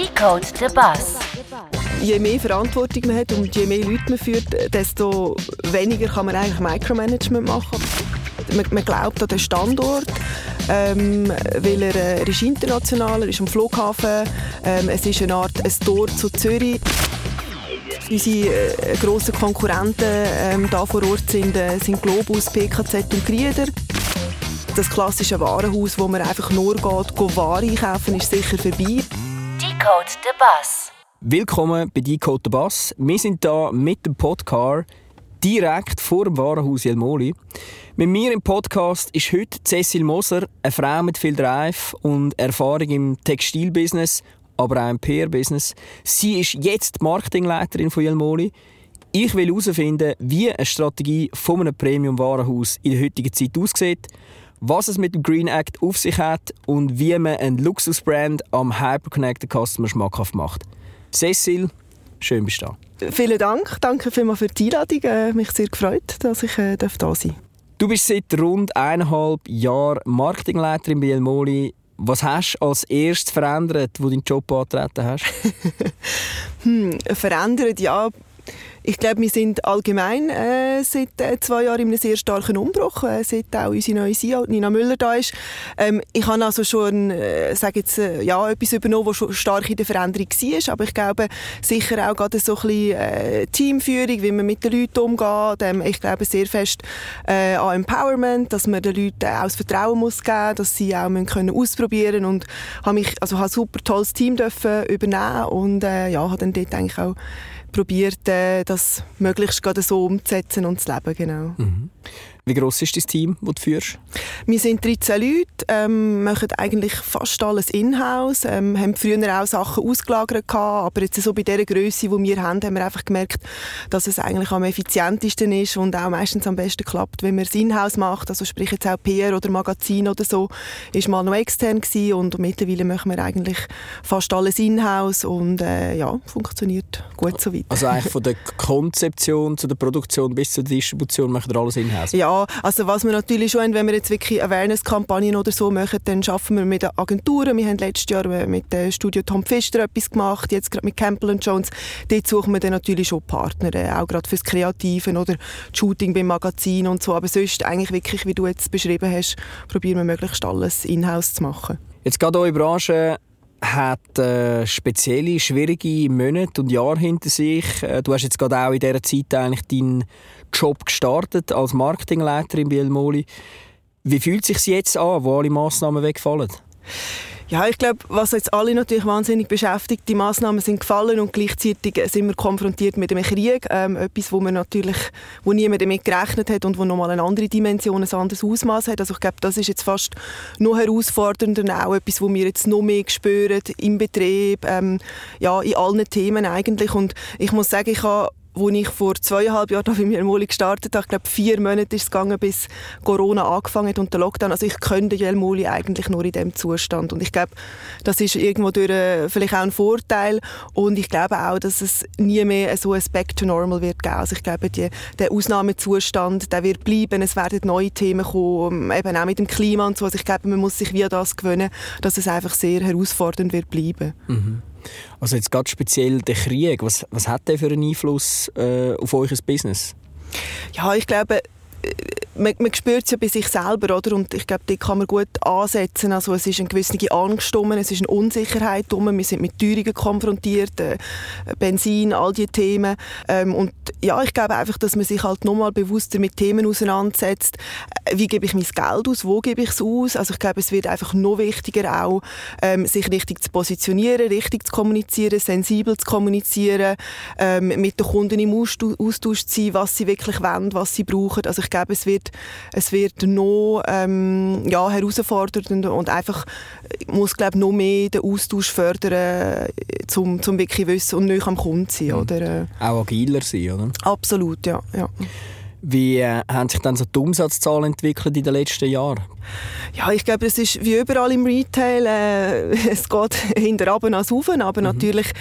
Decode the Bus. Je mehr Verantwortung man hat und je mehr Leute man führt, desto weniger kann man eigentlich Micromanagement machen. Man, man glaubt an den Standort, ähm, weil er, äh, er ist international, er ist am Flughafen, ähm, es ist eine Art ein Tor zu Zürich. Unsere äh, grossen Konkurrenten ähm, vor Ort sind, äh, sind Globus, PKZ und Grieder. Das klassische Warenhaus, wo man einfach nur geht, Ware einkaufen, ist sicher vorbei. Decode the Bus. Willkommen bei Decode the Bus. Wir sind hier mit dem Podcar direkt vor dem Warenhaus Jelmoli. Mit mir im Podcast ist heute Cecil Moser, eine Frau mit viel Drive und Erfahrung im Textilbusiness, aber auch im PR-Business. Sie ist jetzt Marketingleiterin von Jelmoli. Ich will herausfinden, wie eine Strategie von einem Premium-Warenhaus in der heutigen Zeit aussieht, was es mit dem Green Act auf sich hat und wie man einen Luxusbrand am Hyperconnected Customer schmackhaft macht. Cecil, schön bist du da. Vielen Dank, danke vielmals für die Einladung. Äh, mich sehr gefreut, dass ich äh, da sein darf. Du bist seit rund eineinhalb Jahren Marketingleiterin bei Elmoli. Was hast du als erstes verändert, wo du deinen Job angetreten hast? hm, verändert, ja. Ich glaube, wir sind allgemein äh, seit äh, zwei Jahren in einem sehr starken Umbruch, äh, seit auch unsere neue CEO, Nina Müller, da ist. Ähm, ich habe also schon, äh, sage jetzt, äh, ja, etwas übernommen, was schon stark in der Veränderung war, aber ich glaube sicher auch gerade so ein bisschen äh, Teamführung, wie man mit den Leuten umgeht. Ähm, ich glaube sehr fest äh, an Empowerment, dass man den Leuten auch das Vertrauen muss geben, dass sie auch müssen können ausprobieren und habe mich, also habe ein super tolles Team dürfen übernehmen und ja, habe dann dort eigentlich auch probiert, äh, das möglichst gerade so umzusetzen und zu leben. Genau. Mhm. Wie groß ist das Team, das du führst? Wir sind 13 Leute, ähm, machen eigentlich fast alles in-house, ähm, haben früher auch Sachen ausgelagert gehabt, aber jetzt so bei der Größe, die wir haben, haben wir einfach gemerkt, dass es eigentlich am effizientesten ist und auch meistens am besten klappt, wenn man es in-house macht, also sprich jetzt auch PR oder Magazin oder so, ist mal noch extern gewesen und mittlerweile machen wir eigentlich fast alles in-house und äh, ja, funktioniert gut so weit. Also eigentlich von der Konzeption zu der Produktion bis zur Distribution machen wir alles in-house? Ja, also was wir natürlich schon haben, wenn wir jetzt wirklich Awareness-Kampagnen oder so machen, dann arbeiten wir mit den Agenturen. Wir haben letztes Jahr mit dem Studio Tom Pfister etwas gemacht, jetzt gerade mit Campbell Jones. Dort suchen wir dann natürlich schon Partner, äh, auch gerade fürs Kreativen oder Shooting beim Magazin und so. Aber sonst eigentlich wirklich, wie du jetzt beschrieben hast, probieren wir möglichst alles in-house zu machen. Jetzt gerade eure Branche hat äh, spezielle, schwierige Monate und Jahre hinter sich. Äh, du hast jetzt gerade auch in dieser Zeit eigentlich deinen Job gestartet als Marketingleiterin bei Elmoli. Wie fühlt es sich jetzt an, wo alle Massnahmen wegfallen? Ja, ich glaube, was jetzt alle natürlich wahnsinnig beschäftigt, die Maßnahmen sind gefallen und gleichzeitig sind wir konfrontiert mit einem Krieg, ähm, etwas, wo man natürlich, wo niemand damit gerechnet hat und wo nochmal eine andere Dimension, ein anderes Ausmaß hat. Also ich glaube, das ist jetzt fast noch herausfordernder, auch etwas, wo wir jetzt noch mehr spüren im Betrieb, ähm, ja, in allen Themen eigentlich. Und ich muss sagen, ich habe als ich vor zweieinhalb Jahren bei mir Moli gestartet habe, ich glaube vier Monate ist es gegangen, bis Corona angefangen hat und der Lockdown. Also ich könnte Jelmoli eigentlich nur in diesem Zustand und ich glaube, das ist irgendwo durch äh, vielleicht auch ein Vorteil und ich glaube auch, dass es nie mehr so ein Back to Normal wird geben. Also ich glaube, die, der Ausnahmezustand, der wird bleiben, es werden neue Themen kommen, eben auch mit dem Klima und so. Also ich glaube, man muss sich wie das gewöhnen, dass es einfach sehr herausfordernd wird bleiben. Mhm. Also jetzt ganz speziell der Krieg, was, was hat der für einen Einfluss äh, auf euer Business? Ja, ich glaube, man, man spürt es ja bei sich selber, oder? Und ich glaube, dort kann man gut ansetzen. Also es ist eine gewisse Angst um, es ist eine Unsicherheit um, wir sind mit Teuerungen konfrontiert, äh, Benzin, all diese Themen. Ähm, und ja, ich glaube einfach, dass man sich halt nochmal bewusster mit Themen auseinandersetzt. Äh, wie gebe ich mein Geld aus? Wo gebe ich es aus? Also ich glaube, es wird einfach noch wichtiger auch, ähm, sich richtig zu positionieren, richtig zu kommunizieren, sensibel zu kommunizieren, ähm, mit den Kunden im Austausch zu sein, was sie wirklich wollen, was sie brauchen. Also ich glaube, es wird es wird noch ähm, ja, herausfordernder und einfach muss glaube noch mehr den Austausch fördern, zum, zum wirklich wissen und nicht am Kunden sein. Mhm. Oder, äh, Auch agiler sein, oder? Absolut, ja. ja. Wie äh, haben sich dann so die Umsatzzahlen entwickelt in den letzten Jahren? Ja, ich glaube, es ist wie überall im Retail. Äh, es geht hinter runter als rauf, aber mhm. natürlich,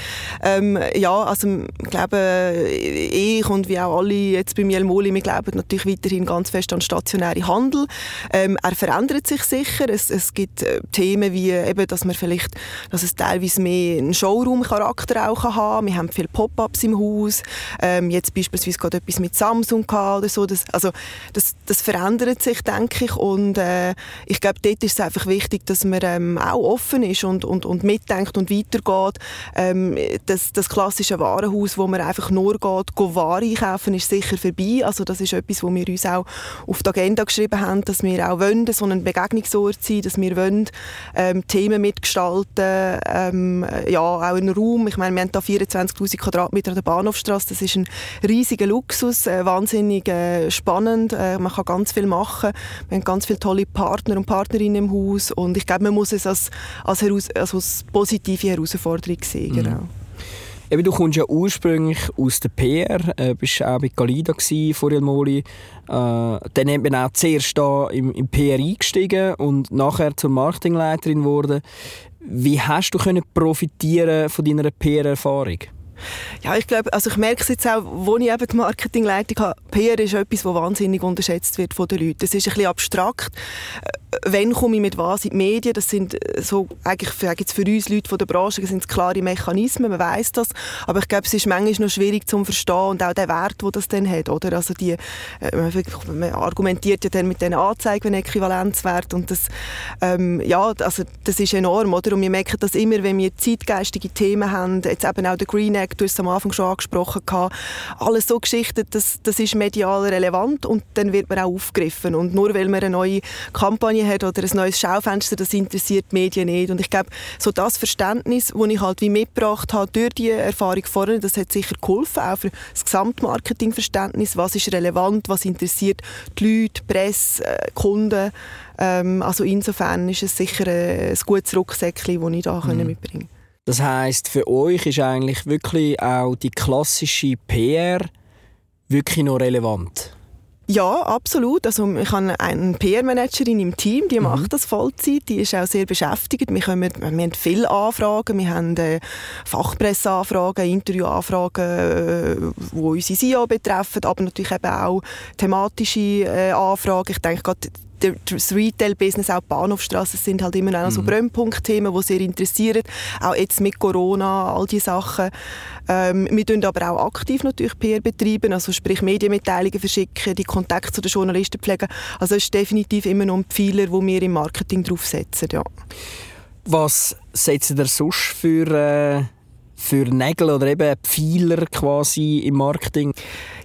ähm, ja, also ich glaube, ich und wie auch alle jetzt bei mir Moli, wir glauben natürlich weiterhin ganz fest an stationäre Handel. Ähm, er verändert sich sicher. Es, es gibt äh, Themen wie eben, dass man vielleicht, dass es teilweise mehr einen Showroom-Charakter auch haben. Wir haben viele Pop-ups im Haus. Ähm, jetzt beispielsweise gerade etwas mit Samsung oder so. Das, also das, das verändert sich, denke ich. Und äh, ich glaube, dort ist es einfach wichtig, dass man ähm, auch offen ist und, und, und mitdenkt und weitergeht. Ähm, das, das klassische Warenhaus, wo man einfach nur geht, Ware einkaufen, ist sicher vorbei. Also das ist etwas, wo wir uns auch auf die Agenda geschrieben haben, dass wir auch wollen, so ein Begegnungsort sein, dass wir wollen, ähm, Themen mitgestalten, ähm, ja, auch einen Raum. Ich meine, wir haben hier 24'000 Quadratmeter an der Bahnhofstrasse. Das ist ein riesiger Luxus, äh, wahnsinnig äh, spannend. Äh, man kann ganz viel machen. Wir haben ganz viele tolle Partner und Partnerinnen im Haus und ich glaube, man muss es als, als, heraus, also als positive Herausforderung sehen. Mhm. Genau. Eben, du kommst ja ursprünglich aus der PR, äh, bist auch bei Galida vor Moli. Äh, dann bin man auch zuerst da im, im PR eingestiegen und nachher zur Marketingleiterin geworden. Wie hast du können profitieren von deiner PR-Erfahrung? Ja, ich glaube, also ich merke es jetzt auch, wo ich eben die Marketingleitung habe. PR ist etwas, das wahnsinnig unterschätzt wird von den Leuten. Es ist ein bisschen abstrakt. Äh, wenn komme ich mit was in die Medien? Das sind äh, so, eigentlich für, jetzt für uns Leute von der Branche, sind klare Mechanismen, man weiß das. Aber ich glaube, es ist manchmal noch schwierig zu verstehen und auch der Wert, den das dann hat, oder? Also die, äh, man argumentiert ja dann mit den Anzeigen, Äquivalenzwert und das, ähm, ja, also das ist enorm, oder? Und wir merken das immer, wenn wir zeitgeistige Themen haben, jetzt eben auch der Green Act Projekt, du hast es am Anfang schon angesprochen, gehabt. alles so Geschichten, das, das ist medial relevant und dann wird man auch aufgegriffen. Und nur weil man eine neue Kampagne hat oder ein neues Schaufenster, das interessiert die Medien nicht. Und ich glaube, so das Verständnis, das ich halt wie mitgebracht habe durch die Erfahrung vorne, das hat sicher geholfen, auch für das Gesamtmarketingverständnis, was ist relevant, was interessiert die Leute, die Presse, äh, Kunden. Ähm, also insofern ist es sicher ein, ein gutes Rucksäckchen, das ich da mhm. mitbringen konnte. Das heißt, für euch ist eigentlich wirklich auch die klassische PR wirklich noch relevant? Ja, absolut. Also ich habe eine PR-Managerin im Team, die mhm. macht das Vollzeit, die ist auch sehr beschäftigt. Wir, kommen, wir haben viele Anfragen, wir haben äh, Fachpresseanfragen, Interviewanfragen, äh, die unsere CEO betreffen, aber natürlich eben auch thematische äh, Anfragen. Ich denke gerade das Retail-Business, auch die Bahnhofstrasse, sind halt immer noch mhm. so Brennpunktthemen, die sehr interessieren. Auch jetzt mit Corona, all diese Sachen. Ähm, wir tun aber auch aktiv natürlich PR betreiben, also sprich Medienmitteilungen verschicken, die Kontakte zu den Journalisten pflegen. Also es ist definitiv immer noch ein Pfeiler, wo wir im Marketing draufsetzen, ja. Was setzt ihr sonst für... Äh für Nägel oder eben Pfeiler quasi im Marketing?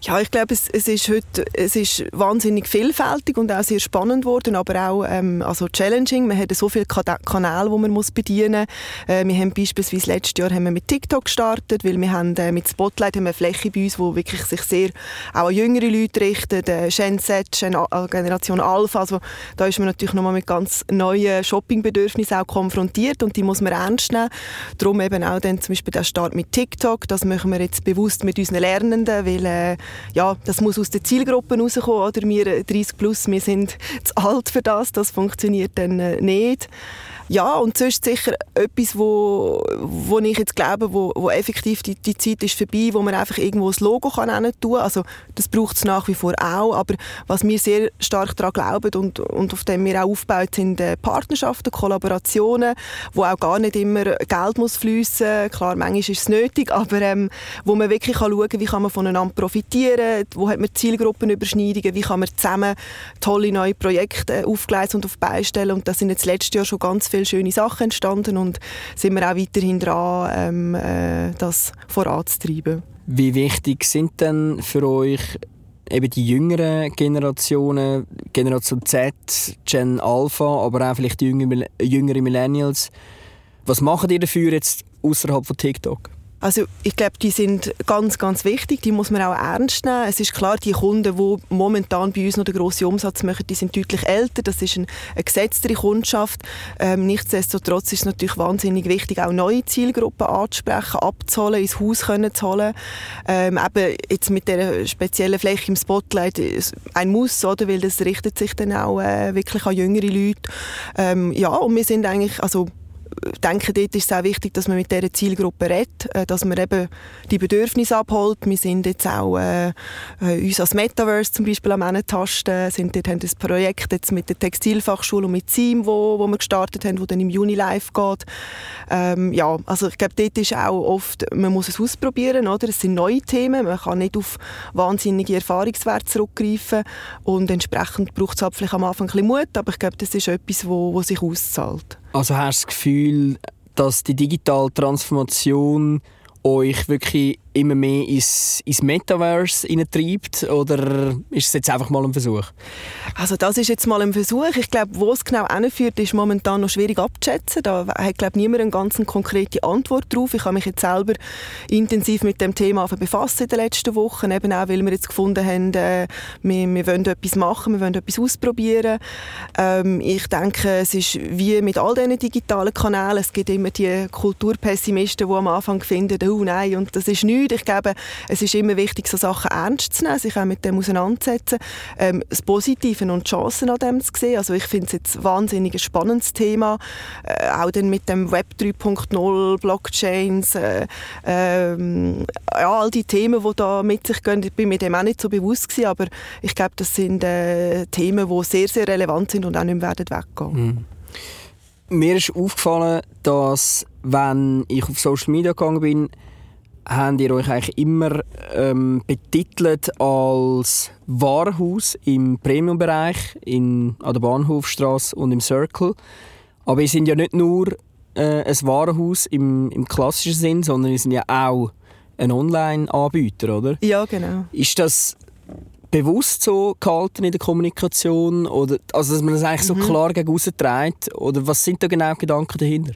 Ja, ich glaube, es, es, ist heute es ist wahnsinnig vielfältig und auch sehr spannend geworden, aber auch ähm, also challenging. Wir haben so viele Kanäle, die man muss bedienen muss. Äh, wir haben beispielsweise letztes Jahr haben wir mit TikTok gestartet, weil wir haben äh, mit Spotlight haben wir eine Fläche bei uns, die wirklich sich sehr auch an jüngere Leute richtet, äh, Gen Z, Gen, äh, Generation Alpha. Also da ist man natürlich nochmal mit ganz neuen Shoppingbedürfnissen auch konfrontiert und die muss man ernst nehmen. Darum eben auch dann zum Beispiel der Start mit TikTok, das machen wir jetzt bewusst mit unseren Lernenden, weil äh, ja, das muss aus den Zielgruppen rauskommen, oder wir 30 plus, wir sind zu alt für das, das funktioniert dann äh, nicht. Ja, und sonst sicher etwas, wo, wo ich jetzt glaube, wo, wo effektiv die, die Zeit ist vorbei, wo man einfach irgendwo das Logo kann tun. Also das braucht es nach wie vor auch, aber was wir sehr stark daran glauben und, und auf dem wir auch aufbauen, sind äh, Partnerschaften, Kollaborationen, wo auch gar nicht immer Geld muss fließen. Klar, manchmal ist es nötig, aber ähm, wo man wirklich kann schauen kann, wie kann man voneinander profitieren, wo hat man Zielgruppenüberschneidungen, wie kann man zusammen tolle neue Projekte aufgleisen und auf beistellen. Und das sind jetzt letztes Jahr schon ganz viele schöne Sachen entstanden und sind wir auch weiterhin dran, ähm, äh, das voranzutreiben. Wie wichtig sind denn für euch eben die jüngeren Generationen, Generation Z, Gen Alpha, aber auch vielleicht die jüngeren Millennials? Was machen ihr dafür jetzt außerhalb von TikTok? Also ich glaube, die sind ganz, ganz wichtig. Die muss man auch ernst nehmen. Es ist klar, die Kunden, die momentan bei uns noch den grossen Umsatz machen, die sind deutlich älter. Das ist eine, eine gesetztere Kundschaft. Ähm, nichtsdestotrotz ist es natürlich wahnsinnig wichtig, auch neue Zielgruppen anzusprechen, abzuholen, ins Haus können zu holen. Ähm, eben jetzt mit der speziellen Fläche im Spotlight ein Muss, oder? Weil das richtet sich dann auch äh, wirklich an jüngere Leute. Ähm, ja, und wir sind eigentlich, also denke, dort ist es auch wichtig, dass man mit dieser Zielgruppe redet, äh, dass man eben die Bedürfnisse abholt. Wir sind jetzt auch äh, äh uns als Metaverse zum Beispiel am Tasten, sind dort haben das Projekt jetzt mit der Textilfachschule und mit SIM, wo, wo wir gestartet haben, wo dann im Juni live geht. Ähm, ja, also ich glaube, dort ist auch oft, man muss es ausprobieren, oder? Es sind neue Themen, man kann nicht auf wahnsinnige Erfahrungswerte zurückgreifen und entsprechend braucht es halt vielleicht am Anfang ein bisschen Mut, aber ich glaube, das ist etwas, wo, wo sich auszahlt. Also hast du das Gefühl, dass die digitale Transformation euch wirklich immer mehr ins, ins Metaverse treibt oder ist es jetzt einfach mal ein Versuch? Also das ist jetzt mal ein Versuch. Ich glaube, wo es genau hinführt, ist momentan noch schwierig abzuschätzen. Da hat glaube niemand eine ganz konkrete Antwort drauf. Ich habe mich jetzt selber intensiv mit dem Thema befasst in den letzten Wochen, eben auch, weil wir jetzt gefunden haben, äh, wir, wir wollen etwas machen, wir wollen etwas ausprobieren. Ähm, ich denke, es ist wie mit all diesen digitalen Kanälen, es gibt immer die Kulturpessimisten, die am Anfang finden, oh nein, und das ist nichts nichts. Ich glaube, es ist immer wichtig, so Sachen ernst zu nehmen, sich auch mit dem auseinanderzusetzen, ähm, das Positive und die Chancen an dem zu sehen. Also ich finde es jetzt ein wahnsinnig spannendes Thema, äh, auch dann mit dem Web 3.0, Blockchains, äh, ähm, ja, all die Themen, die da mit sich gehen. Ich bin mir dem auch nicht so bewusst gewesen, aber ich glaube, das sind äh, Themen, die sehr, sehr relevant sind und auch nicht mehr weggehen. Mhm. Mir ist aufgefallen, dass wenn ich auf Social Media gegangen bin, habt ihr euch eigentlich immer ähm, betitelt als Warenhaus im Premiumbereich in, an der Bahnhofstraße und im Circle. Aber ihr sind ja nicht nur äh, ein Warenhaus im, im klassischen Sinn, sondern ihr sind ja auch ein Online-Anbieter, oder? Ja, genau. Ist das bewusst so gehalten in der Kommunikation? Oder, also, dass man das eigentlich mhm. so klar gegen trägt? Oder was sind da genau die Gedanken dahinter?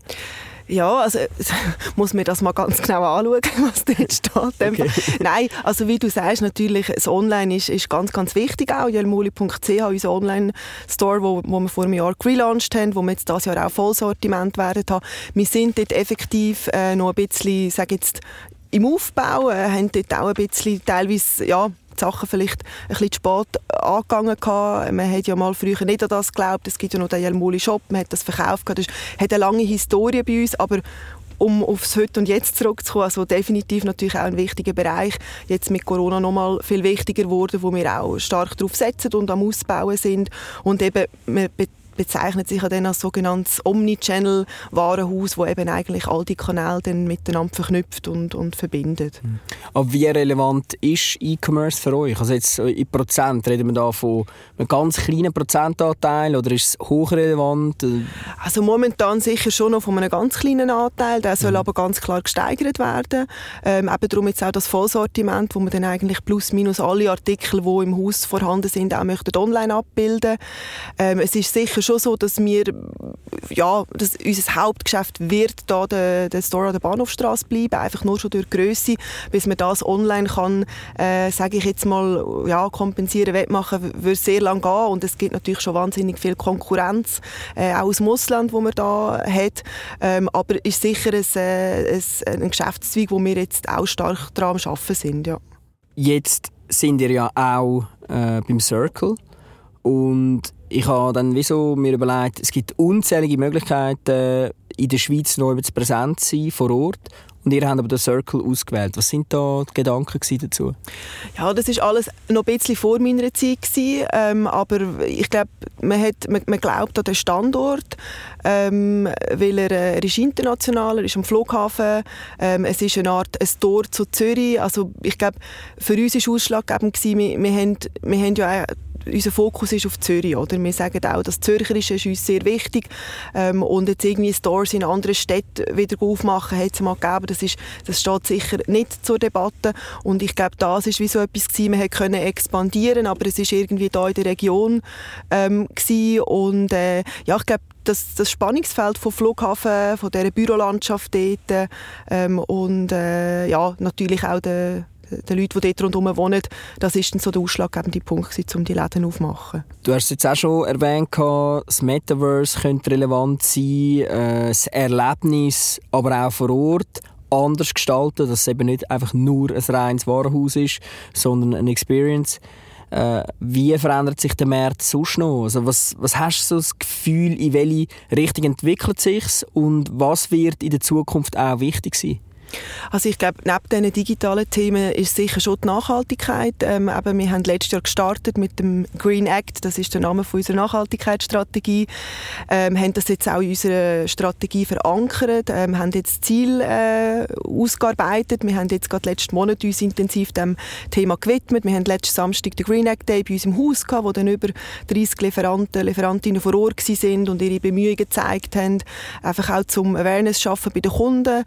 Ja, also muss mir das mal ganz genau anschauen, was dort steht. Okay. Nein, also wie du sagst, natürlich, das Online ist, ist ganz, ganz wichtig auch. jelmuli.ch, unser Online-Store, wo, wo wir vor einem Jahr gelauncht haben, wo wir jetzt dieses Jahr auch Vollsortiment werden haben. Wir sind dort effektiv äh, noch ein bisschen, sage jetzt, im Aufbau, äh, haben dort auch ein bisschen teilweise, ja, die Sachen vielleicht ein bisschen spät angegangen gehabt. Man hat ja mal früher nicht an das geglaubt. Es gibt ja noch den Jelmoli Shop, man hat das verkauft. Das hat eine lange Historie bei uns, aber um aufs Heute und Jetzt zurückzukommen, also definitiv natürlich auch ein wichtiger Bereich. Jetzt mit Corona noch mal viel wichtiger geworden, wo wir auch stark darauf setzen und am Ausbauen sind. Und eben, wir bezeichnet sich ja dann als sogenanntes Omnichannel-Warenhaus, wo eben eigentlich all die Kanäle dann miteinander verknüpft und, und verbindet. Mhm. Aber wie relevant ist E-Commerce für euch? Also jetzt in Prozent, reden wir da von einem ganz kleinen Prozentanteil oder ist es hochrelevant? Also momentan sicher schon noch von einem ganz kleinen Anteil, der soll mhm. aber ganz klar gesteigert werden. Ähm, eben darum jetzt auch das Vollsortiment, wo man dann eigentlich plus minus alle Artikel, die im Haus vorhanden sind, auch möchten online abbilden. Ähm, es ist sicher schon so, dass wir, ja, dass unser Hauptgeschäft wird da der, der Store an der Bahnhofstraße bleiben, einfach nur schon durch Größe, bis man das online kann, äh, sage ich jetzt mal, ja, kompensieren, wettmachen, wird sehr lang gehen. Und es gibt natürlich schon wahnsinnig viel Konkurrenz, äh, auch aus dem Ausland, wo man da hat, ähm, aber ist sicher ein, äh, ein, ein Geschäftszweig, wo wir jetzt auch stark daran am Arbeiten sind, ja. Jetzt sind ihr ja auch äh, beim Circle. Und ich habe dann wieso mir überlegt, es gibt unzählige Möglichkeiten, in der Schweiz noch präsent zu sein, vor Ort. Und ihr habt aber den Circle ausgewählt. Was sind da die Gedanken dazu? Ja, das ist alles noch ein bisschen vor meiner Zeit gewesen, ähm, aber ich glaube, man, man, man glaubt an den Standort, ähm, weil er, äh, er ist international, er ist am Flughafen, ähm, es ist eine Art ein Tor zu Zürich. Also ich glaube, für uns war ausschlaggebend wir, wir, haben, wir haben ja unser Fokus ist auf Zürich. Oder? Wir sagen auch, das Zürcherische ist uns sehr wichtig. Ähm, und jetzt irgendwie Stores in anderen Städten wieder aufmachen, hat es mal gegeben. Das, ist, das steht sicher nicht zur Debatte. Und ich glaube, das ist wie so etwas gewesen. Wir können expandieren, aber es ist irgendwie da in der Region ähm, gewesen. Und äh, ja, ich glaube, das, das Spannungsfeld vom Flughafen, von dieser Bürolandschaft dort ähm, und äh, ja, natürlich auch der den Leuten, die dort rundherum wohnen, das ist dann so der ausschlaggebende Punkt, um die Läden aufzumachen. Du hast es jetzt auch schon erwähnt, das Metaverse könnte relevant sein, äh, das Erlebnis, aber auch vor Ort anders gestalten, dass es eben nicht einfach nur ein reines Warenhaus ist, sondern eine Experience. Äh, wie verändert sich der Markt sonst noch? Also was, was hast du so das Gefühl, in welche Richtung entwickelt sich und was wird in der Zukunft auch wichtig sein? Also ich glaube, neben diesen digitalen Themen ist sicher schon die Nachhaltigkeit. Ähm, eben, wir haben letztes Jahr gestartet mit dem Green Act, das ist der Name unserer Nachhaltigkeitsstrategie. Ähm, haben das jetzt auch in unserer Strategie verankert, ähm, haben jetzt Ziel äh, ausgearbeitet. Wir haben jetzt gerade letzten Monat uns intensiv dem Thema gewidmet. Wir haben letzten Samstag den Green Act Day bei uns im Haus gehabt, wo dann über 30 Lieferanten, Lieferantinnen vor Ort sind und ihre Bemühungen gezeigt haben, einfach auch zum Awareness schaffen bei den Kunden.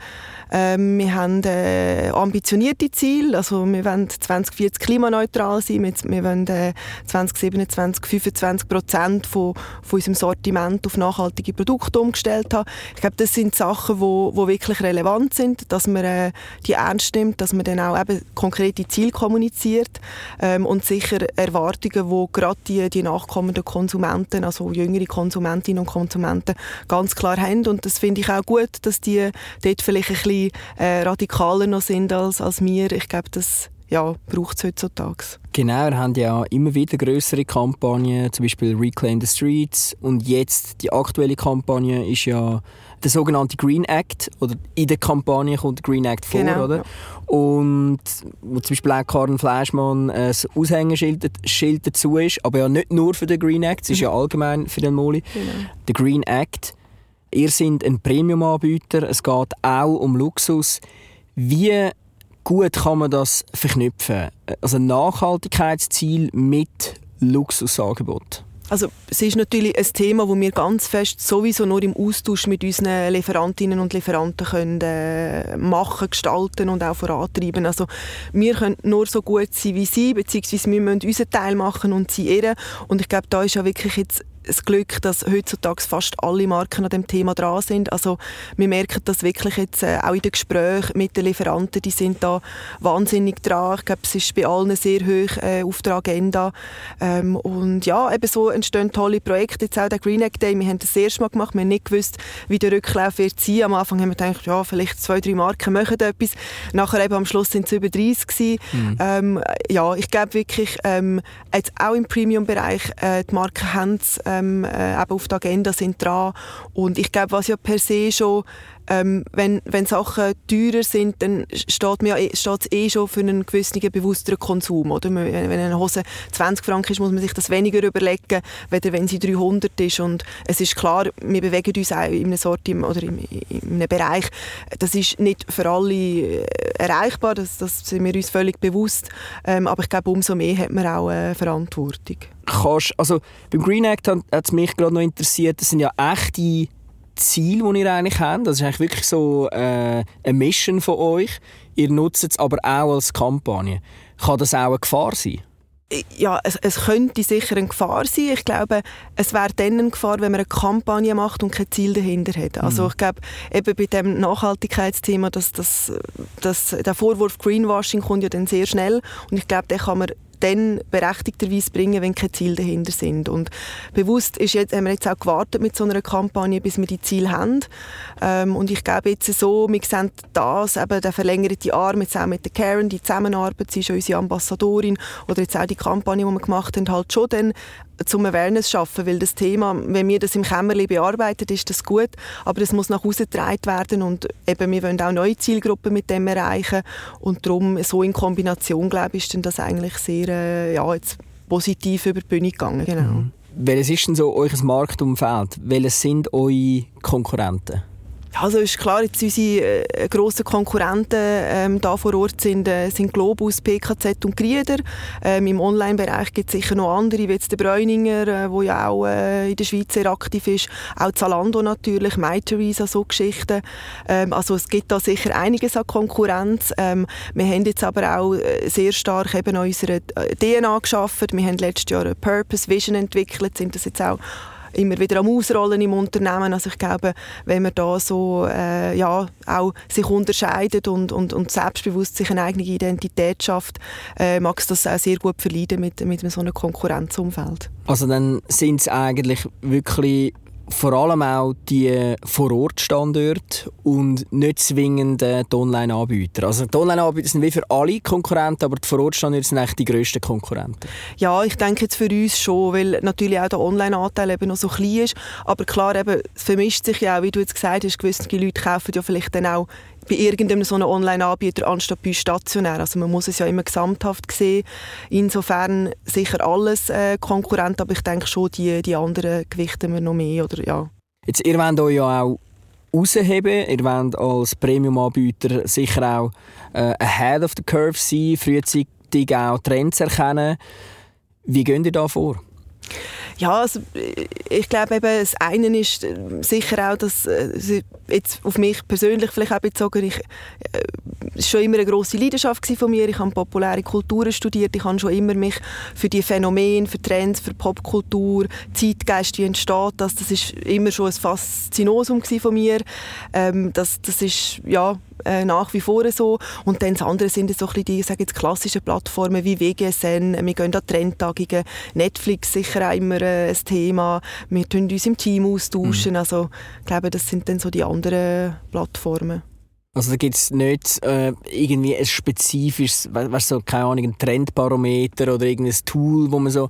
Ähm, wir haben äh, ambitionierte Ziele, also wir wollen 2040 klimaneutral sein, wir, wir wollen äh, 2027 25 Prozent von, von unserem Sortiment auf nachhaltige Produkte umgestellt haben. Ich glaube, das sind Sachen, wo, wo wirklich relevant sind, dass man äh, die ernst nimmt, dass man dann auch eben konkrete Ziele kommuniziert ähm, und sicher Erwartungen, wo gerade die, die nachkommenden Konsumenten, also jüngere Konsumentinnen und Konsumenten ganz klar haben. Und das finde ich auch gut, dass die dort vielleicht ein bisschen äh, radikaler noch sind als, als wir. Ich glaube, das ja, braucht es heutzutage. Genau, wir haben ja immer wieder größere Kampagnen, zum Beispiel Reclaim the Streets und jetzt die aktuelle Kampagne ist ja der sogenannte Green Act oder in der Kampagne kommt der Green Act vor, genau, oder? Ja. Und wo zum Beispiel auch Karen Fleischmann ein Aushängeschild Schild dazu ist, aber ja nicht nur für den Green Act, es ist ja allgemein für den Moli. Genau. Der Green Act Ihr seid ein Premium-Anbieter, es geht auch um Luxus. Wie gut kann man das verknüpfen? Also Nachhaltigkeitsziel mit Luxusangebot? Also es ist natürlich ein Thema, wo wir ganz fest sowieso nur im Austausch mit unseren Lieferantinnen und Lieferanten können äh, machen, gestalten und auch vorantreiben. Also wir können nur so gut sein wie sie, beziehungsweise wir müssen unseren Teil machen und sie ihren. Und ich glaube, da ist ja wirklich jetzt das Glück, dass heutzutage fast alle Marken an dem Thema dran sind. Also wir merken das wirklich jetzt äh, auch in den Gesprächen mit den Lieferanten, die sind da wahnsinnig dran. Ich glaube, es ist bei allen sehr hoch äh, auf der Agenda. Ähm, und ja, eben so entstehen tolle Projekte. Jetzt auch der Green Egg Day, wir haben das erste Mal gemacht, wir haben nicht gewusst, wie der Rücklauf wird sein. Am Anfang haben wir gedacht, ja, vielleicht zwei, drei Marken machen etwas. Nachher eben am Schluss sind es über 30 gewesen. Mhm. Ähm, ja, ich glaube wirklich, ähm, jetzt auch im Premium-Bereich, äh, die Marken haben es ähm, äh, eben auf der Agenda sind dran. Und ich glaube, was ja per se schon ähm, wenn, wenn Sachen teurer sind, dann steht es ja, eh schon für einen gewissen bewussteren Konsum. Oder? Wenn eine Hose 20 Franken ist, muss man sich das weniger überlegen, weder wenn sie 300 ist. Und es ist klar, wir bewegen uns auch in einem, Sortiment oder in, in einem Bereich, das ist nicht für alle äh, erreichbar, das, das sind wir uns völlig bewusst. Ähm, aber ich glaube, umso mehr hat man auch äh, Verantwortung. Kannst, also beim Green Act hat es mich gerade noch interessiert, das sind ja echte Ziel, das ihr eigentlich habt. Das ist eigentlich wirklich so äh, eine Mission von euch. Ihr nutzt es aber auch als Kampagne. Kann das auch eine Gefahr sein? ja, es, es, könnte sicher eine Gefahr sein. Ich glaube, es wäre dann eine Gefahr, wenn man eine Kampagne macht und kein Ziel dahinter hat. Also mhm. ich glaube, eben bei dem Nachhaltigkeitsthema, dass, dass, dass der Vorwurf Greenwashing kommt ja dann sehr schnell und ich glaube, den kann man dann berechtigterweise bringen, wenn keine Ziele dahinter sind. Und bewusst ist jetzt, haben wir jetzt auch gewartet mit so einer Kampagne, bis wir die Ziele haben. Ähm, und ich glaube jetzt so, wir sehen das, eben der verlängerte Arm, jetzt auch mit der Karen, die Zusammenarbeit, sie ist unsere Ambassadorin, oder jetzt auch die Kampagne, die wir gemacht haben, halt schon dann zum Awareness schaffen, weil das Thema, wenn wir das im Kämmerli bearbeiten, ist das gut, aber es muss nach Hause getragen werden und eben wir wollen auch neue Zielgruppen mit dem erreichen und darum so in Kombination, glaube ich, ist dann das eigentlich sehr äh, ja, jetzt positiv über die Bühne gegangen. Genau. Mhm. Welches ist denn so euer Marktumfeld? Welche sind eure Konkurrenten? Also ist klar, jetzt unsere äh, grossen Konkurrenten ähm, da vor Ort sind, äh, sind Globus, PKZ und Grieder. Ähm, Im Online-Bereich gibt es sicher noch andere, wie jetzt der Bräuninger, äh, ja auch äh, in der Schweiz sehr aktiv ist. Auch Zalando natürlich, MyTheresa, so Geschichten. Ähm, also es gibt da sicher einiges an Konkurrenz. Ähm, wir haben jetzt aber auch äh, sehr stark eben an unserer äh, DNA geschaffen. Wir haben letztes Jahr eine Purpose Vision entwickelt, sind das jetzt auch immer wieder am Ausrollen im Unternehmen. Also ich glaube, wenn man da so äh, ja, auch sich unterscheidet und, und, und selbstbewusst sich eine eigene Identität schafft, äh, mag es das auch sehr gut verleiden mit, mit so einem Konkurrenzumfeld. Also dann sind es eigentlich wirklich vor allem auch die Vorortstandorte und nicht zwingend die Online-Anbieter. Also die Online-Anbieter sind wie für alle Konkurrenten, aber die Vorortstandorte sind eigentlich die grössten Konkurrenten. Ja, ich denke jetzt für uns schon, weil natürlich auch der Online-Anteil eben noch so klein ist. Aber klar, eben, es vermischt sich ja auch, wie du jetzt gesagt hast, gewisse Leute kaufen ja vielleicht dann auch bei irgendeinem so Online-Anbieter anstatt bei stationär. Also man muss es ja immer gesamthaft sehen. Insofern sicher alles äh, Konkurrent, aber ich denke schon, die, die anderen gewichten wir noch mehr. Oder, ja. Jetzt, ihr wollt euch ja auch rausheben. Ihr wollt als Premium-Anbieter sicher auch äh, ahead of the curve sein, frühzeitig auch Trends erkennen. Wie geht ihr da vor? Ja, also ich glaube eben, das eine ist äh, sicher auch, dass äh, jetzt auf mich persönlich vielleicht auch bezogen, ich, äh, schon immer eine große Leidenschaft von mir. Ich habe populäre Kulturen studiert. Ich habe schon immer mich für die Phänomene, für Trends, für Popkultur, Zeitgeist, wie entsteht das, das ist immer schon ein Faszinosum von mir. Ähm, das, das ist ja äh, nach wie vor so. Und dann das andere sind so ein die sage jetzt, klassischen Plattformen wie WGSN, wir gehen an Trendtagungen, Netflix sicher auch immer äh, ein Thema, wir tun uns im Team austauschen, mhm. also ich glaube, das sind dann so die anderen Plattformen. Also da gibt es nicht äh, irgendwie ein spezifisches, weißt so, keine Ahnung, ein Trendbarometer oder irgendein Tool, wo man so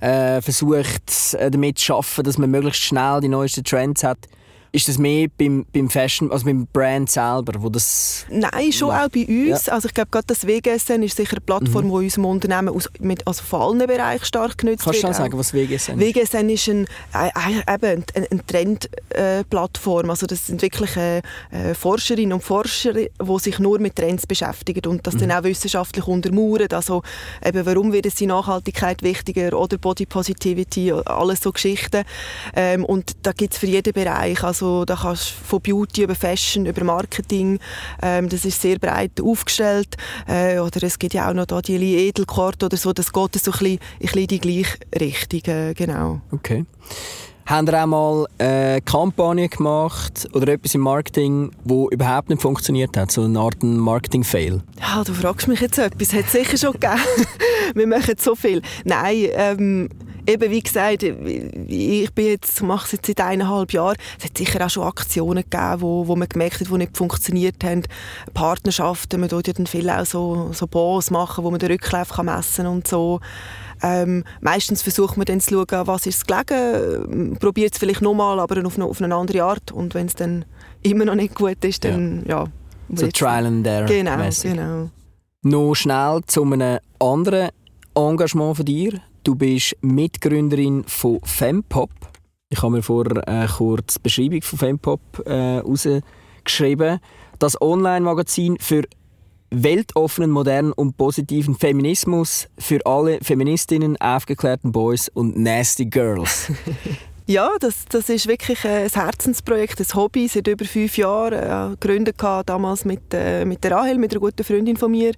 äh, versucht, äh, damit zu schaffen, dass man möglichst schnell die neuesten Trends hat. Ist das mehr beim, beim Fashion, also beim Brand selber, wo das... Nein, schon macht. auch bei uns. Ja. Also ich glaube, gerade das WGSN ist sicher eine Plattform, mhm. unserem Unternehmen aus, mit, also von allen Bereichen stark genutzt Kannst wird. Kannst du sagen, was WGSN ist? WGSN ist ein, äh, eben eine, eine Trendplattform. Äh, also das sind wirklich äh, äh, Forscherinnen und Forscher, die sich nur mit Trends beschäftigen und das mhm. dann auch wissenschaftlich untermauern. Also eben, warum wird es die Nachhaltigkeit wichtiger oder Body Positivity, alles so Geschichten. Ähm, und da gibt es für jeden Bereich, also also da kannst von Beauty über Fashion, über Marketing, ähm, das ist sehr breit aufgestellt. Äh, oder es gibt ja auch noch da die Edelkort oder so, das geht so ein bisschen, ein bisschen in die gleiche Richtung, äh, genau. Okay. Haben ihr auch mal eine Kampagne gemacht oder etwas im Marketing, wo überhaupt nicht funktioniert hat? So eine Art Marketing-Fail? Ja, du fragst mich jetzt etwas. Hat es sicher schon gegeben. Wir machen so viel. Nein, ähm, eben wie gesagt, ich bin jetzt, mache es jetzt seit eineinhalb Jahren. Es hat sicher auch schon Aktionen gegeben, wo, wo man gemerkt hat, die nicht funktioniert haben. Partnerschaften, man tut ja dann viel auch so, so Bonds machen, wo man den Rücklauf kann messen und so. Ähm, meistens versucht man dann zu schauen, was ist gelegen, probiert es vielleicht nochmal, aber auf eine, auf eine andere Art. Und wenn es dann immer noch nicht gut ist, dann ja. ja so Trial and Error. Genau, genau. Noch schnell zu einem anderen Engagement von dir. Du bist Mitgründerin von Fempop. Ich habe mir vorher äh, kurz die Beschreibung von Fempop äh. Das Online-Magazin für weltoffenen, modernen und positiven Feminismus für alle Feministinnen, aufgeklärten Boys und nasty Girls. Ja, das, das ist wirklich ein Herzensprojekt, ein Hobby seit über fünf Jahren. Äh, gegründet damals mit, äh, mit der Rahel, mit einer guten Freundin von mir.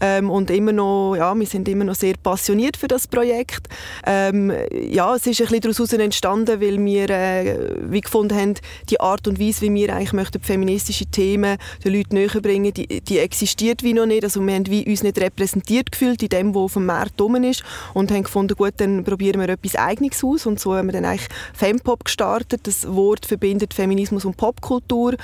Ähm, und immer noch, ja, wir sind immer noch sehr passioniert für das Projekt. Ähm, ja, es ist ein bisschen daraus entstanden, weil wir äh, wie gefunden haben, die Art und Weise, wie wir eigentlich möchten, feministische Themen den Leuten näher bringen, die, die existiert wie noch nicht. Also wir haben wie uns nicht repräsentiert gefühlt in dem, was auf dem Markt rum ist und haben gefunden, gut, dann probieren wir etwas Eigenes aus und so haben wir dann eigentlich Fempop gestartet. Das Wort verbindet Feminismus und Popkultur,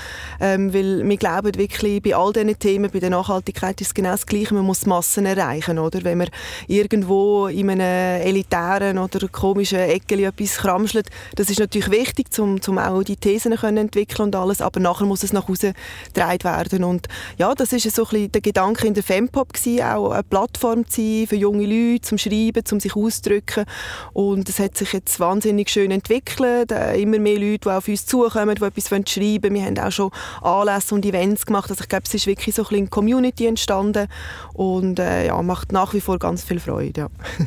ähm, weil wir glauben wirklich, bei all diesen Themen, bei der Nachhaltigkeit ist es genau das Gleiche, man muss Massen erreichen, oder? Wenn man irgendwo in einem elitären oder komischen Ecke etwas kramschelt, das ist natürlich wichtig, um, um auch die Thesen können entwickeln und alles, aber nachher muss es nach Hause getragen werden. Und ja, das ist so ein bisschen der Gedanke in der Fempop gewesen, auch eine Plattform zu sein für junge Leute, zum Schreiben, zum sich auszudrücken. Und es hat sich jetzt wahnsinnig schön entwickelt entwickelt. Äh, immer mehr Leute, die auf uns zukommen, die etwas schreiben wollen. Wir haben auch schon Anlässe und Events gemacht. Also ich glaube, es ist wirklich so ein Community entstanden und äh, ja, macht nach wie vor ganz viel Freude. Ja.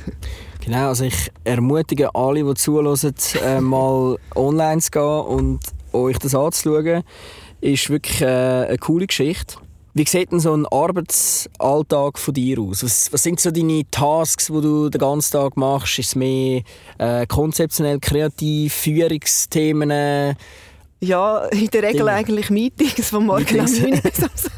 Genau, also ich ermutige alle, die zuhören, äh, mal online zu gehen und euch das anzuschauen. Ist wirklich äh, eine coole Geschichte. Wie sieht denn so ein Arbeitsalltag von dir aus? Was, was sind so deine Tasks, die du den ganzen Tag machst? Ist es mehr äh, konzeptionell, kreativ, Führungsthemen? Ja, in der Regel Dinge. eigentlich Meetings von morgen um 9 bis um 6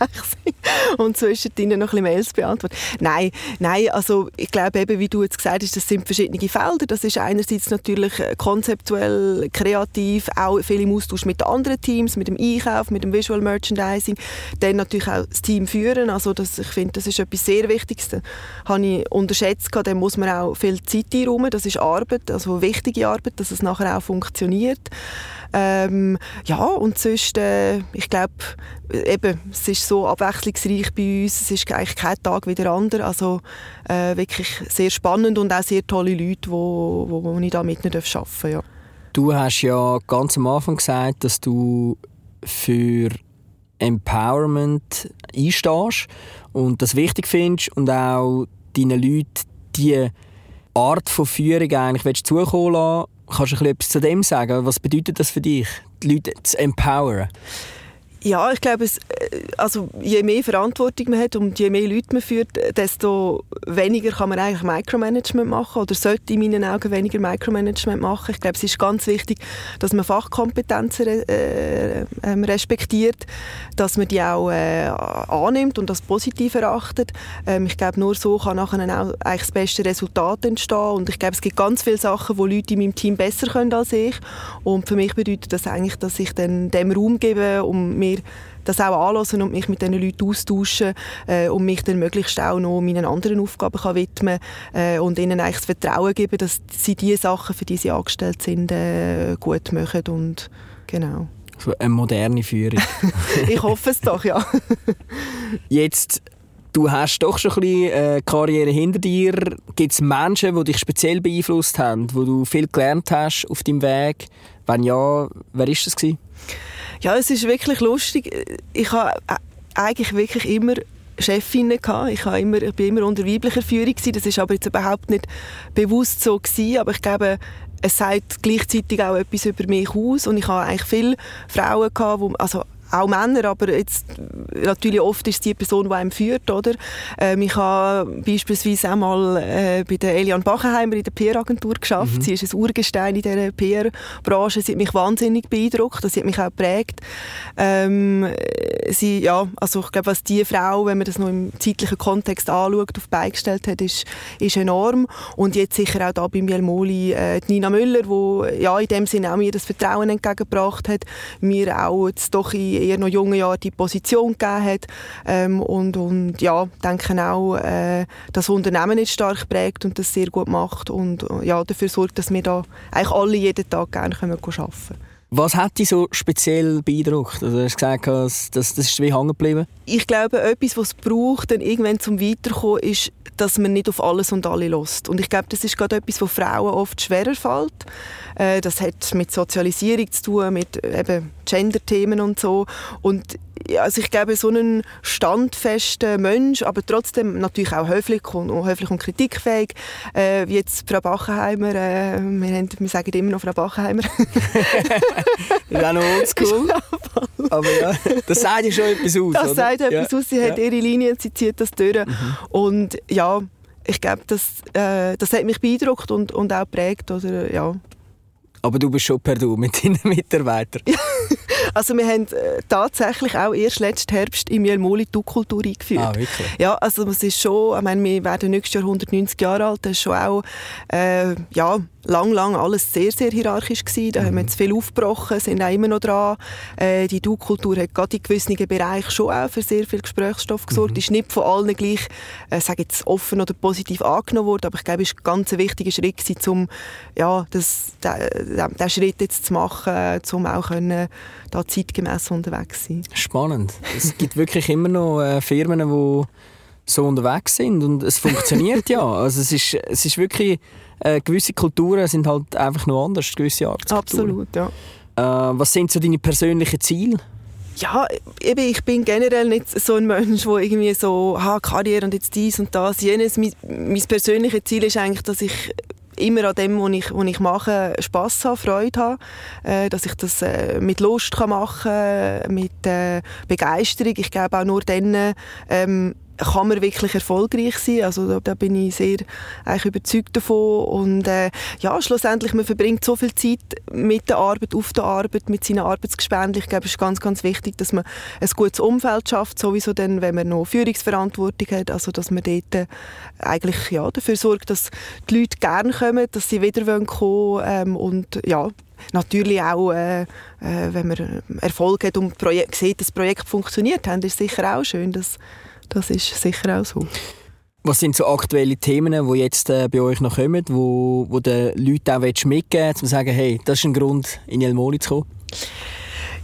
und zwischendrin noch ein bisschen Mails beantworten. Nein, nein, also ich glaube eben, wie du jetzt gesagt hast, das sind verschiedene Felder. Das ist einerseits natürlich äh, konzeptuell, kreativ, auch viel im Austausch mit anderen Teams, mit dem Einkauf, mit dem Visual Merchandising, dann natürlich auch das Team führen. Also das, ich finde, das ist etwas sehr Wichtiges. Das habe ich unterschätzt, da muss man auch viel Zeit einräumen. Das ist Arbeit, also wichtige Arbeit, dass es nachher auch funktioniert. Ähm, ja, und sonst, äh, ich glaube, eben, es ist so abwechslungsreich bei uns. Es ist eigentlich kein Tag wie der andere. Also äh, wirklich sehr spannend und auch sehr tolle Leute, wo, wo, wo ich da mit nicht arbeiten darf. Ja. Du hast ja ganz am Anfang gesagt, dass du für Empowerment einstehst und das wichtig findest und auch deinen Leuten die Art von Führung eigentlich zukommen lassen Kannst du etwas zu dem sagen? Was bedeutet das für dich, die Leute zu empowern? Ja, ich glaube, es, äh, also je mehr Verantwortung man hat und je mehr Leute man führt, desto weniger kann man eigentlich Micromanagement machen oder sollte in meinen Augen weniger Micromanagement machen. Ich glaube, es ist ganz wichtig, dass man Fachkompetenzen äh, ähm, respektiert, dass man die auch äh, annimmt und als positiv erachtet. Ähm, ich glaube, nur so kann nachher auch eigentlich das beste Resultat entstehen und ich glaube, es gibt ganz viele Sachen, wo Leute in meinem Team besser können als ich und für mich bedeutet das eigentlich, dass ich dann dem Raum gebe, um mir das auch anhören und mich mit diesen Leuten austauschen äh, und mich dann möglichst auch noch meinen anderen Aufgaben kann widmen äh, und ihnen eigentlich das Vertrauen geben, dass sie die Sachen, für die sie angestellt sind, äh, gut machen und genau. So eine moderne Führung. ich hoffe es doch, ja. Jetzt Du hast doch schon ein bisschen äh, Karriere hinter dir. Gibt es Menschen, die dich speziell beeinflusst haben, wo du viel gelernt hast auf deinem Weg? Wenn ja, wer war das? Gewesen? Ja, es ist wirklich lustig. Ich habe eigentlich wirklich immer Chefinnen gehabt. Ich, habe immer, immer unter weiblicher Führung gewesen. Das ist aber jetzt überhaupt nicht bewusst so gewesen. Aber ich glaube, es sagt gleichzeitig auch etwas über mich aus. Und ich habe eigentlich viele Frauen gehabt, wo, also auch Männer, aber jetzt, natürlich oft ist es die Person, die einem führt, oder? Ähm, ich habe beispielsweise auch mal äh, bei der Elian Bachenheimer in der PR-Agentur geschafft. Mhm. Sie ist ein Urgestein in dieser PR-Branche. Sie hat mich wahnsinnig beeindruckt. Sie hat mich auch geprägt. Ähm, sie, ja, also ich glaube, was die Frau, wenn man das noch im zeitlichen Kontext anschaut, auf beigestellt hat, ist, ist enorm. Und jetzt sicher auch da bei Mielmoli äh, Nina Müller, die ja, in dem Sinne auch mir das Vertrauen entgegengebracht hat, mir auch jetzt doch in eher noch jungen Jahren die Position gegeben hat ähm, und, und ja, denke auch, äh, das Unternehmen ist stark prägt und das sehr gut macht und äh, ja, dafür sorgt, dass wir da eigentlich alle jeden Tag gerne können arbeiten können. Was hat dich so speziell beeindruckt? Also, du hast gesagt, das, das ist wie hängen geblieben. Ich glaube, etwas, was es braucht, dann irgendwann zum Weiterkommen, ist, dass man nicht auf alles und alle lässt. Und ich glaube, das ist gerade etwas, was Frauen oft schwerer fällt. Äh, das hat mit Sozialisierung zu tun, mit eben Gender-Themen und so. Und also ich glaube, so ein standfester Mensch, aber trotzdem natürlich auch höflich und, höflich und kritikfähig, äh, wie jetzt Frau Bachenheimer, äh, wir, haben, wir sagen immer noch Frau Bachenheimer. ist auch noch oldschool. aber ja, das sagt ja schon etwas aus, Das oder? sagt etwas ja. aus, sie ja. hat ihre Linien, sie zieht das durch. Mhm. Und ja, ich glaube, das, äh, das hat mich beeindruckt und, und auch geprägt. Oder, ja. Aber du bist schon per Du mit deinen Mitarbeitern. also wir haben äh, tatsächlich auch erst letzten Herbst im Jelmoli die Kultur eingeführt. Ah, wirklich? Ja, also es ist schon, ich meine, wir werden nächstes Jahr 190 Jahre alt, das ist schon auch, äh, ja, lang, lang alles sehr, sehr hierarchisch gewesen. Da mhm. haben wir jetzt viel aufgebrochen, sind auch immer noch dran. Äh, die Du-Kultur hat gerade in gewissen Bereichen schon auch für sehr viel Gesprächsstoff gesorgt. Mhm. Ist nicht von allen gleich, äh, sage jetzt offen oder positiv angenommen worden, aber ich glaube, es ist ein ganz wichtiger Schritt gewesen, um ja, das, den, den Schritt jetzt zu machen, um auch können, da zeitgemäß unterwegs zu sein. Spannend. Es gibt wirklich immer noch äh, Firmen, die so unterwegs sind und es funktioniert ja. Also es ist, es ist wirklich äh, gewisse Kulturen sind halt einfach noch anders, gewisse Art. Absolut, ja. Äh, was sind so deine persönlichen Ziele? Ja, eben, ich bin generell nicht so ein Mensch, der irgendwie so, ha, Karriere und jetzt dies und das, jenes. Mein, mein persönliches Ziel ist eigentlich, dass ich immer an dem, was ich, was ich mache, Spass habe, Freude habe, äh, dass ich das äh, mit Lust kann machen mit äh, Begeisterung. Ich glaube auch nur dann ähm, kann man wirklich erfolgreich sein. Also da, da bin ich sehr eigentlich überzeugt davon. Und äh, ja, schlussendlich, man verbringt so viel Zeit mit der Arbeit, auf der Arbeit, mit seinen Arbeitsgespenden. Ich glaube, es ist ganz, ganz wichtig, dass man ein gutes Umfeld schafft, sowieso dann, wenn man noch Führungsverantwortung hat, also dass man dort äh, eigentlich ja, dafür sorgt, dass die Leute gerne kommen, dass sie wieder kommen wollen ähm, und ja, natürlich auch, äh, äh, wenn man Erfolg hat und sieht, dass das Projekt funktioniert, dann ist sicher auch schön, dass das ist sicher auch so. Was sind so aktuelle Themen, die jetzt äh, bei euch noch kommen, wo, wo den Leuten auch mitgeben willst, um zu sagen, hey, das ist ein Grund, in El Moli zu kommen?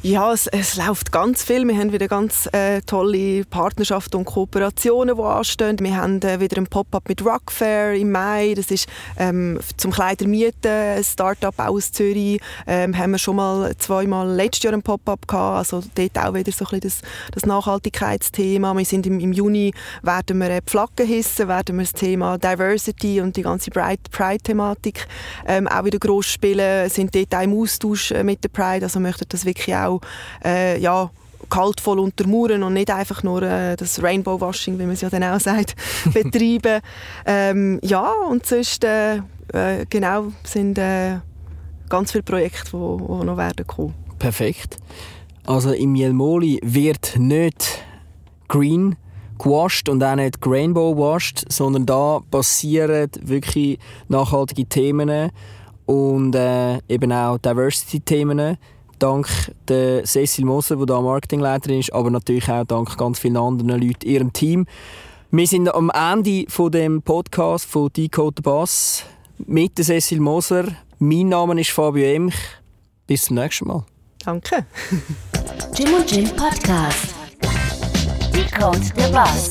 Ja, es, es, läuft ganz viel. Wir haben wieder ganz äh, tolle Partnerschaften und Kooperationen, die anstehen. Wir haben äh, wieder ein Pop-up mit Rockfair im Mai. Das ist ähm, zum Kleidermieten, ein Start-up aus Zürich. Ähm, haben wir schon mal zweimal letztes Jahr ein Pop-up gehabt. Also dort auch wieder so ein bisschen das, das Nachhaltigkeitsthema. Wir sind im, im Juni werden wir äh, Flaggen hissen, werden wir das Thema Diversity und die ganze Pride-Thematik ähm, auch wieder groß spielen. Sind dort auch im Austausch äh, mit der Pride. Also möchten das wirklich auch auch äh, ja, kaltvoll untermauern und nicht einfach nur äh, das Rainbow-Washing, wie man es ja dann auch sagt, betreiben. Ähm, ja, und sonst äh, äh, genau sind äh, ganz viele Projekte, die noch werden kommen. Perfekt. Also im Jelmoli wird nicht green gewascht und auch nicht Rainbow washed, sondern da passieren wirklich nachhaltige Themen und äh, eben auch Diversity-Themen dank der Cecil Moser, die da Marketingleiterin ist, aber natürlich auch dank ganz vielen anderen Leuten, ihrem Team. Wir sind am Ende von dem Podcast von Decode the Bass mit der Cecil Moser. Mein Name ist Fabio Emch. Bis zum nächsten Mal. Danke. Jim und Jim Podcast. Decode the Bass.